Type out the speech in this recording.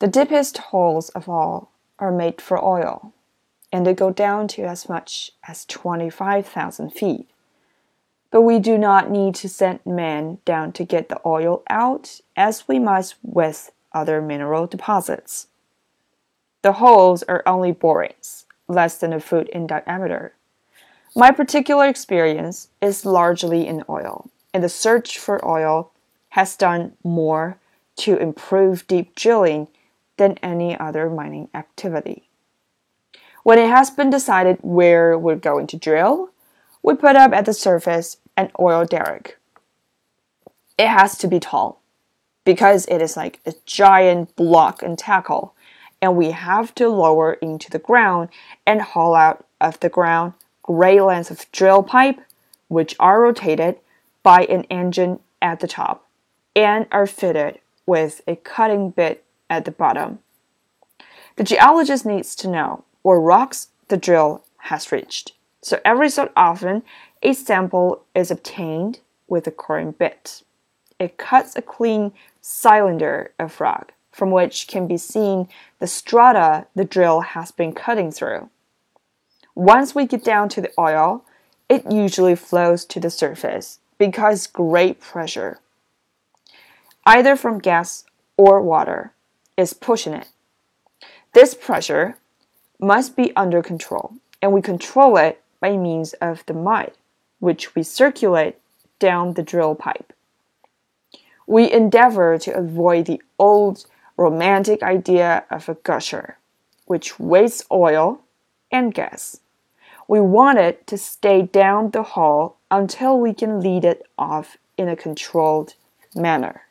The deepest holes of all are made for oil, and they go down to as much as 25,000 feet. But we do not need to send men down to get the oil out as we must with other mineral deposits. The holes are only borings, less than a foot in diameter. My particular experience is largely in oil, and the search for oil has done more to improve deep drilling than any other mining activity. When it has been decided where we're going to drill, we put up at the surface an oil derrick. It has to be tall because it is like a giant block and tackle, and we have to lower into the ground and haul out of the ground gray lengths of drill pipe, which are rotated by an engine at the top and are fitted with a cutting bit at the bottom. The geologist needs to know what rocks the drill has reached, so every so often a sample is obtained with a coring bit. It cuts a clean cylinder of rock from which can be seen the strata the drill has been cutting through. Once we get down to the oil, it usually flows to the surface because great pressure, either from gas or water, is pushing it. This pressure must be under control, and we control it by means of the mud, which we circulate down the drill pipe. We endeavor to avoid the old romantic idea of a gusher, which wastes oil and gas. We want it to stay down the hall until we can lead it off in a controlled manner.